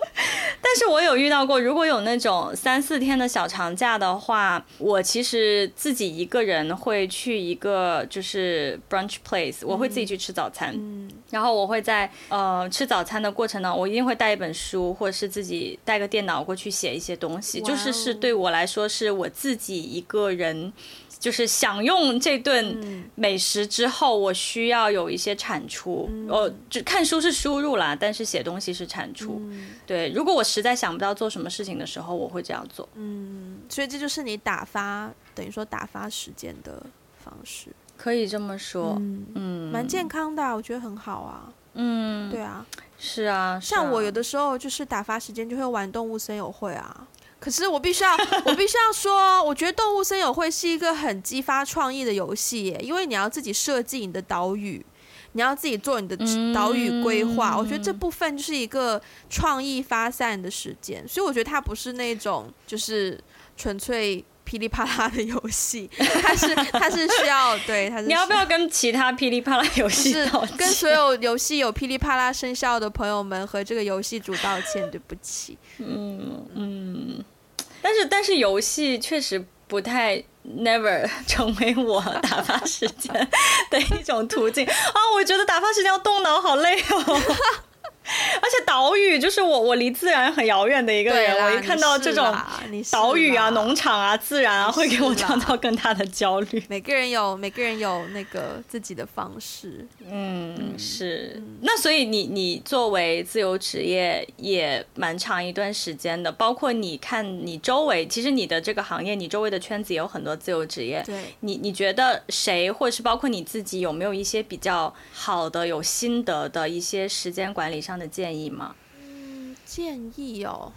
但是我有遇到过，如果有那种三四天的小长假的话，我其实自己一个人会去一个就是 brunch place，我会自己去吃早餐，嗯、然后我会在呃吃早餐的过程呢，我一定会带一本书，或者是自己带个电脑过去写一。一些东西，就是是对我来说，是我自己一个人，就是享用这顿美食之后，我需要有一些产出。哦，就看书是输入啦，但是写东西是产出。对，如果我实在想不到做什么事情的时候，我会这样做。嗯，所以这就是你打发，等于说打发时间的方式，可以这么说。嗯，蛮健康的，我觉得很好啊。嗯，对啊。是啊，像我有的时候就是打发时间就会玩动物森友会啊。可是我必须要，我必须要说，我觉得动物森友会是一个很激发创意的游戏耶，因为你要自己设计你的岛屿，你要自己做你的岛屿规划。嗯、我觉得这部分就是一个创意发散的时间，所以我觉得它不是那种就是纯粹。噼里啪啦的游戏，它是它是需要对它是。你要不要跟其他噼里啪啦游戏是？跟所有游戏有噼里啪啦生效的朋友们和这个游戏主道歉，对不起。嗯嗯，但是但是游戏确实不太 never 成为我打发时间的一种途径啊！我觉得打发时间要动脑，好累哦。而且岛屿就是我，我离自然很遥远的一个人。我一看到这种岛屿啊、农场啊、自然啊，会给我创造更大的焦虑。每个人有每个人有那个自己的方式。嗯，嗯是。嗯、那所以你你作为自由职业也蛮长一段时间的，包括你看你周围，其实你的这个行业，你周围的圈子也有很多自由职业。对。你你觉得谁，或者是包括你自己，有没有一些比较好的、有心得的一些时间管理上的建议吗？嗯，建议哦。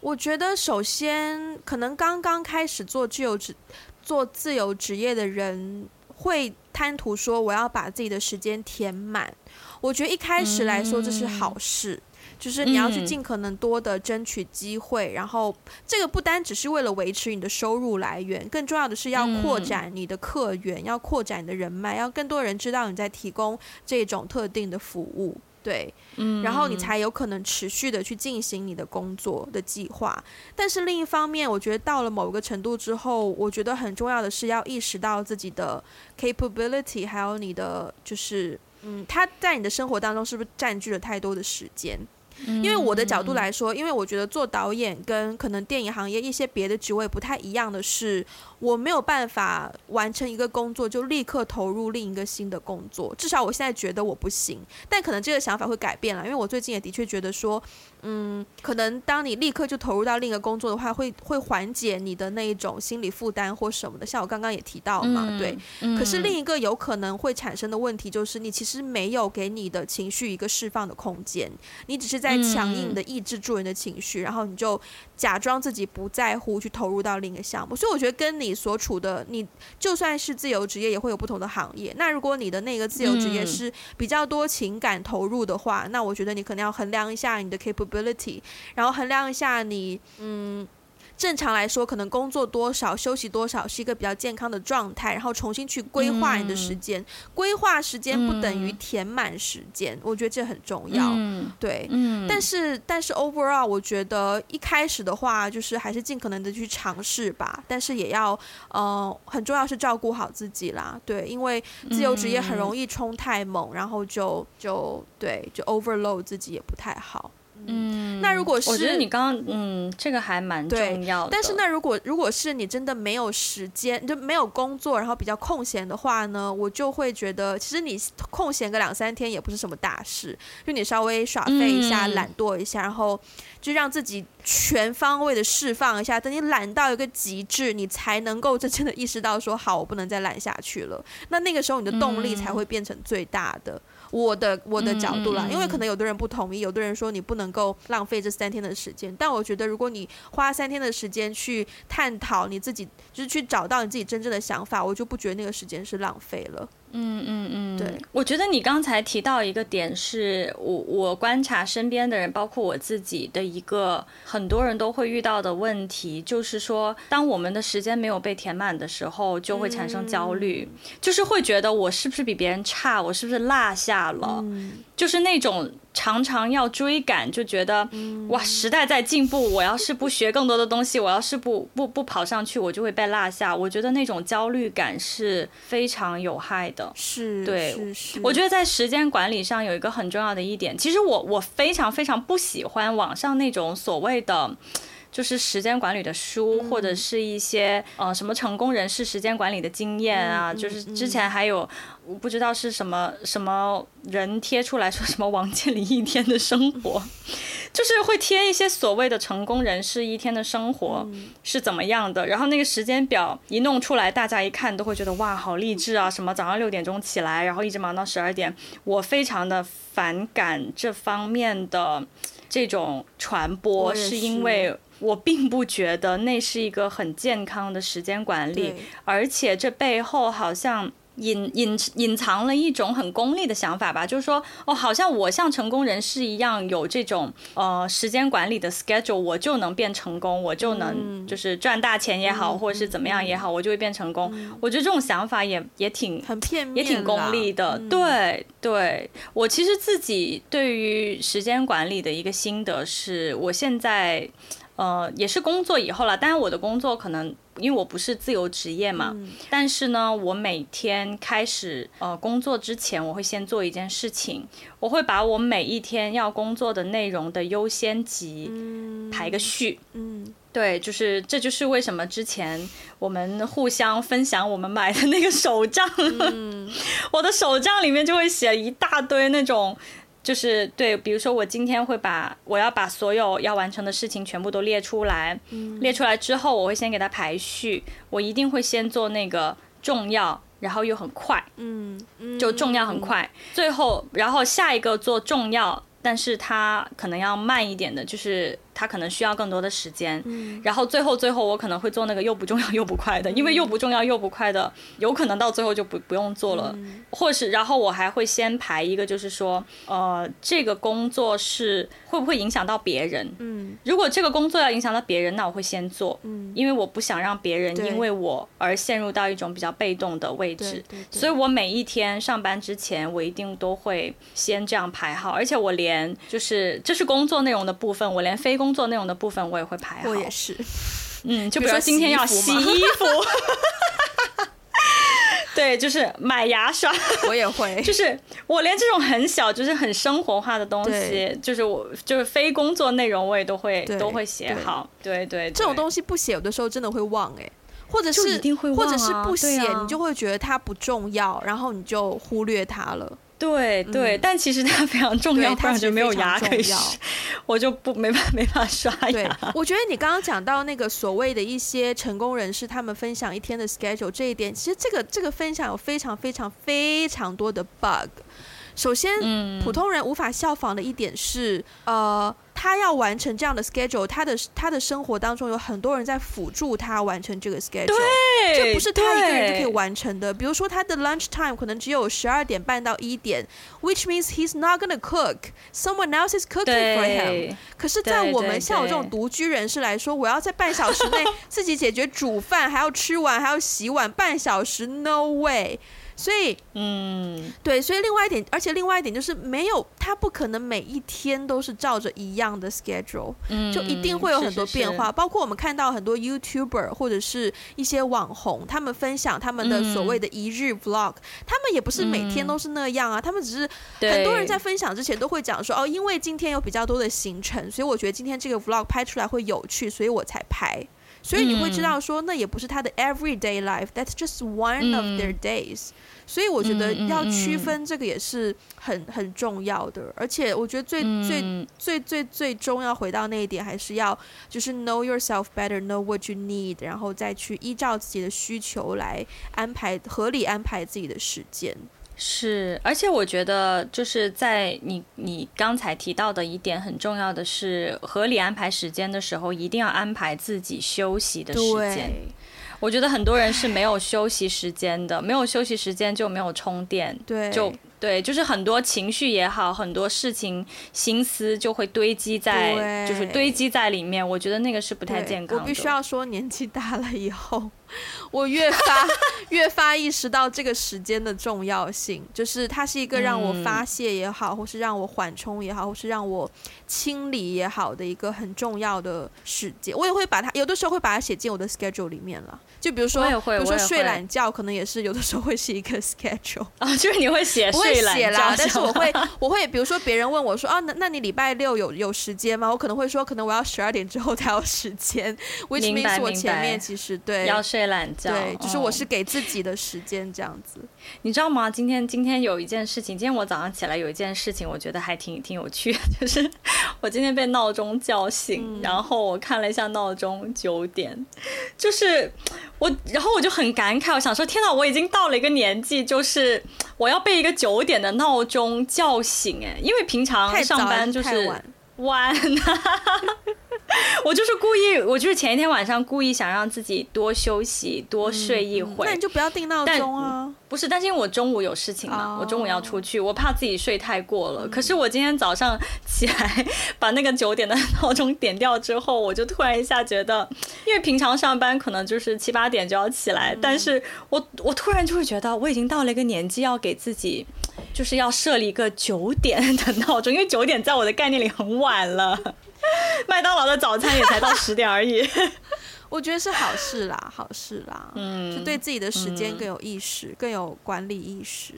我觉得首先，可能刚刚开始做自由职做自由职业的人，会贪图说我要把自己的时间填满。我觉得一开始来说这是好事，嗯、就是你要去尽可能多的争取机会，嗯、然后这个不单只是为了维持你的收入来源，更重要的是要扩展你的客源，嗯、要扩展你的人脉，要更多人知道你在提供这种特定的服务。对，嗯，然后你才有可能持续的去进行你的工作的计划。但是另一方面，我觉得到了某个程度之后，我觉得很重要的是要意识到自己的 capability，还有你的就是，嗯，他在你的生活当中是不是占据了太多的时间？因为我的角度来说，因为我觉得做导演跟可能电影行业一些别的职位不太一样的是，我没有办法完成一个工作就立刻投入另一个新的工作，至少我现在觉得我不行。但可能这个想法会改变了，因为我最近也的确觉得说，嗯，可能当你立刻就投入到另一个工作的话，会会缓解你的那一种心理负担或什么的。像我刚刚也提到嘛，嗯、对。可是另一个有可能会产生的问题就是，你其实没有给你的情绪一个释放的空间，你只是在强硬的抑制住人的情绪，然后你就假装自己不在乎，去投入到另一个项目。所以我觉得跟你所处的，你就算是自由职业，也会有不同的行业。那如果你的那个自由职业是比较多情感投入的话，那我觉得你可能要衡量一下你的 capability，然后衡量一下你，嗯。正常来说，可能工作多少、休息多少是一个比较健康的状态，然后重新去规划你的时间。嗯、规划时间不等于填满时间，嗯、我觉得这很重要。嗯、对，嗯、但是但是 overall，我觉得一开始的话，就是还是尽可能的去尝试吧。但是也要，呃，很重要是照顾好自己啦。对，因为自由职业很容易冲太猛，嗯、然后就就对，就 overload 自己也不太好。嗯，那如果是我觉得你刚刚嗯，这个还蛮重要的。但是那如果如果是你真的没有时间，就没有工作，然后比较空闲的话呢，我就会觉得其实你空闲个两三天也不是什么大事，就你稍微耍废一下，嗯、懒惰一下，然后就让自己全方位的释放一下。等你懒到一个极致，你才能够真正的意识到说好，我不能再懒下去了。那那个时候你的动力才会变成最大的。嗯我的我的角度啦，因为可能有的人不同意，有的人说你不能够浪费这三天的时间。但我觉得，如果你花三天的时间去探讨你自己，就是去找到你自己真正的想法，我就不觉得那个时间是浪费了。嗯嗯嗯，对，嗯，我觉得你刚才提到一个点是我我观察身边的人，包括我自己的一个很多人都会遇到的问题，就是说，当我们的时间没有被填满的时候，就会产生焦虑，嗯、就是会觉得我是不是比别人差，我是不是落下了，嗯、就是那种。常常要追赶，就觉得哇，时代在进步，我要是不学更多的东西，我要是不不不跑上去，我就会被落下。我觉得那种焦虑感是非常有害的。是，对，是是。我觉得在时间管理上有一个很重要的一点，其实我我非常非常不喜欢网上那种所谓的。就是时间管理的书，或者是一些呃什么成功人士时间管理的经验啊，就是之前还有我不知道是什么什么人贴出来说什么王健林一天的生活，就是会贴一些所谓的成功人士一天的生活是怎么样的，然后那个时间表一弄出来，大家一看都会觉得哇好励志啊，什么早上六点钟起来，然后一直忙到十二点，我非常的反感这方面的这种传播，是因为。我并不觉得那是一个很健康的时间管理，而且这背后好像。隐隐隐藏了一种很功利的想法吧，就是说，哦，好像我像成功人士一样有这种呃时间管理的 schedule，我就能变成功，我就能就是赚大钱也好，嗯、或者是怎么样也好，嗯、我就会变成功。嗯、我觉得这种想法也也挺很片面，也挺功利的。嗯、对对，我其实自己对于时间管理的一个心得是，我现在呃也是工作以后了，当然我的工作可能。因为我不是自由职业嘛，嗯、但是呢，我每天开始呃工作之前，我会先做一件事情，我会把我每一天要工作的内容的优先级排个序。嗯，嗯对，就是这就是为什么之前我们互相分享我们买的那个手账，嗯、我的手账里面就会写一大堆那种。就是对，比如说我今天会把我要把所有要完成的事情全部都列出来，嗯、列出来之后我会先给它排序，我一定会先做那个重要，然后又很快，嗯，就重要很快，嗯、最后然后下一个做重要，但是它可能要慢一点的，就是。他可能需要更多的时间，嗯、然后最后最后我可能会做那个又不重要又不快的，嗯、因为又不重要又不快的，有可能到最后就不不用做了，嗯、或是然后我还会先排一个，就是说，呃，这个工作是会不会影响到别人？嗯，如果这个工作要影响到别人，那我会先做，嗯，因为我不想让别人因为我而陷入到一种比较被动的位置，所以我每一天上班之前，我一定都会先这样排好，而且我连就是这是工作内容的部分，我连非工工作内容的部分我也会排好，我也是，嗯，就比如说今天要洗衣服，对，对，就是买牙刷，我也会，就是我连这种很小，就是很生活化的东西，就是我就是非工作内容，我也都会都会写好。对对，对，这种东西不写，有的时候真的会忘哎、欸，或者是、啊、或者是不写，你就会觉得它不重要，然后你就忽略它了。对对、嗯，但其实它非常重要，不然就没有牙可以刷，我就不没办法没办法刷牙。对，我觉得你刚刚讲到那个所谓的一些成功人士，他们分享一天的 schedule 这一点，其实这个这个分享有非常非常非常多的 bug。首先，嗯，普通人无法效仿的一点是，呃。他要完成这样的 schedule，他的他的生活当中有很多人在辅助他完成这个 schedule，对，这不是他一个人就可以完成的。比如说他的 lunch time 可能只有十二点半到一点，which means he's not gonna cook，someone else is cooking for him。可是，在我们像我这种独居人士来说，我要在半小时内自己解决煮饭，还要吃完，还要洗碗，半小时，no way。所以，嗯，对，所以另外一点，而且另外一点就是，没有他不可能每一天都是照着一样的 schedule，嗯，就一定会有很多变化。是是是，包括我们看到很多 YouTuber 或者是一些网红，他们分享他们的所谓的一日 vlog，嗯，他们也不是每天都是那样啊，他们只是很多人在分享之前都会讲说，哦，因为今天有比较多的行程，所以我觉得今天这个 vlog 拍出来会有趣，所以我才拍。所以你会知道说，那也不是他的 everyday life，that's just one of their days。所以我觉得要区分这个也是很很重要的。而且我觉得最最最最最终要回到那一点，还是要就是 know yourself better，know what you need，然后再去依照自己的需求来安排，合理安排自己的时间。是，而且我觉得就是在你你刚才提到的一点很重要的是，合理安排时间的时候，一定要安排自己休息的时间。我觉得很多人是没有休息时间的，没有休息时间就没有充电，对，就。对，就是很多情绪也好，很多事情心思就会堆积在，就是堆积在里面。我觉得那个是不太健康的。我必须要说，年纪大了以后，我越发越发意识到这个时间的重要性。就是它是一个让我发泄也好，嗯、或是让我缓冲也好，或是让我清理也好的一个很重要的时间。我也会把它，有的时候会把它写进我的 schedule 里面了。就比如说，比如说睡懒觉，可能也是有的时候会是一个 schedule 啊，就是你会写会。写啦，但是我会，我会，比如说别人问我说，啊，那那你礼拜六有有时间吗？我可能会说，可能我要十二点之后才有时间。which means 我前面其实对要睡懒觉，对，就是我是给自己的时间这样子。你知道吗？今天今天有一件事情，今天我早上起来有一件事情，我觉得还挺挺有趣的，就是我今天被闹钟叫醒，嗯、然后我看了一下闹钟，九点，就是我，然后我就很感慨，我想说，天哪，我已经到了一个年纪，就是我要被一个九点的闹钟叫醒，哎，因为平常上班就是晚。我就是故意，我就是前一天晚上故意想让自己多休息，多睡一会。嗯、那你就不要定闹钟啊。不是，但是因为我中午有事情嘛，oh. 我中午要出去，我怕自己睡太过了。可是我今天早上起来把那个九点的闹钟点掉之后，我就突然一下觉得，因为平常上班可能就是七八点就要起来，但是我我突然就会觉得我已经到了一个年纪，要给自己就是要设立一个九点的闹钟，因为九点在我的概念里很晚了。麦当劳的早餐也才到十点而已，我觉得是好事啦，好事啦，嗯，就对自己的时间更有意识，嗯，更有管理意识。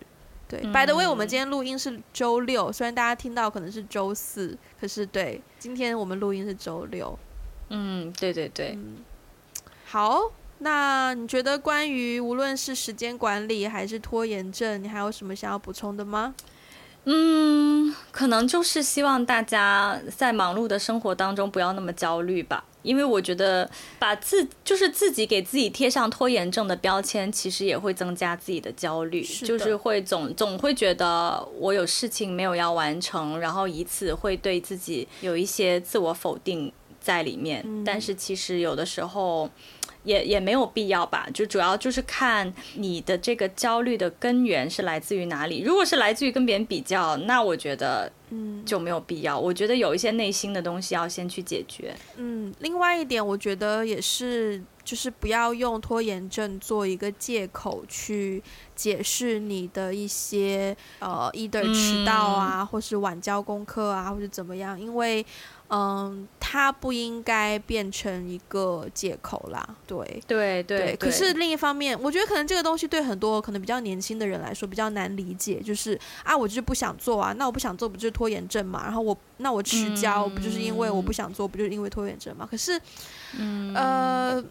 对，嗯，By the way，我们今天录音是周六，虽然大家听到可能是周四，可是对，今天我们录音是周六。嗯，对对对，嗯。好，那你觉得关于无论是时间管理还是拖延症，你还有什么想要补充的吗？嗯，可能就是希望大家在忙碌的生活当中不要那么焦虑吧，因为我觉得把自就是自己给自己贴上拖延症的标签，其实也会增加自己的焦虑，是。就是会总总会觉得我有事情没有要完成，然后以此会对自己有一些自我否定在里面，嗯，但是其实有的时候。也也没有必要吧，就主要就是看你的这个焦虑的根源是来自于哪里。如果是来自于跟别人比较，那我觉得嗯，就没有必要。我觉得有一些内心的东西要先去解决。嗯，另外一点，我觉得也是，就是不要用拖延症做一个借口去解释你的一些呃，either 迟到啊，或是晚交功课啊，或者怎么样，因为。嗯，它不应该变成一个借口啦。对，对，对，对。可是另一方面，我觉得可能这个东西对很多可能比较年轻的人来说比较难理解，就是啊，我就是不想做啊，那我不想做不就是拖延症嘛？然后我那我迟交不就是因为我不想做，不就是因为拖延症嘛？可是，嗯，呃，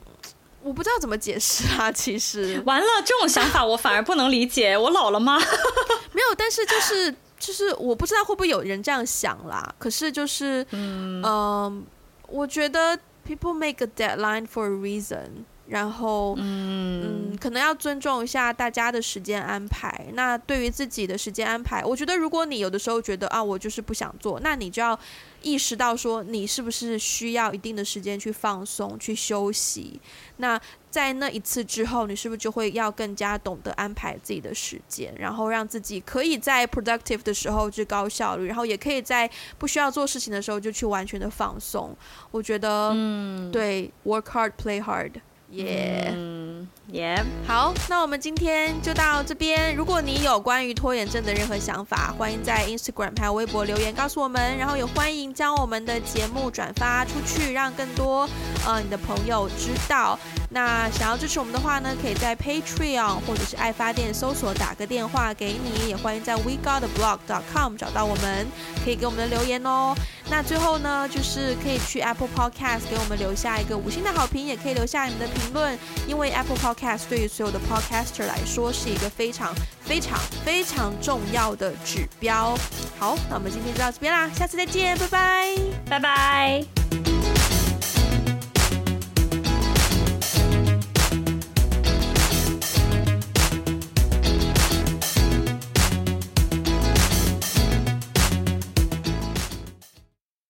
我不知道怎么解释啊。其实 完了，这种想法我反而不能理解。我老了吗？没有，但是就是。就是我不知道会不会有人这样想啦，可是就是，嗯，呃、我觉得 people make a deadline for a reason，然后，嗯，嗯，可能要尊重一下大家的时间安排。那对于自己的时间安排，我觉得如果你有的时候觉得啊，我就是不想做，那你就要。意识到说你是不是需要一定的时间去放松、去休息？那在那一次之后，你是不是就会要更加懂得安排自己的时间，然后让自己可以在 productive 的时候去高效率，然后也可以在不需要做事情的时候就去完全的放松？我觉得，嗯，对，work hard, play hard。耶，嗯，耶，好，那我们今天就到这边。如果你有关于拖延症的任何想法，欢迎在 Instagram 还有微博留言告诉我们，然后也欢迎将我们的节目转发出去，让更多呃你的朋友知道。那想要支持我们的话呢，可以在 Patreon 或者是爱发电搜索打个电话给你，也欢迎在 We Got Blog .com 找到我们，可以给我们的留言哦。那最后呢，就是可以去 Apple Podcast 给我们留下一个五星的好评，也可以留下你们的评论，因为 Apple Pod cas 对于所有的 Podcaster 来说是一个非常非常非常重要的指标。好，那我们今天就到这边啦，下次再见，拜拜，拜拜。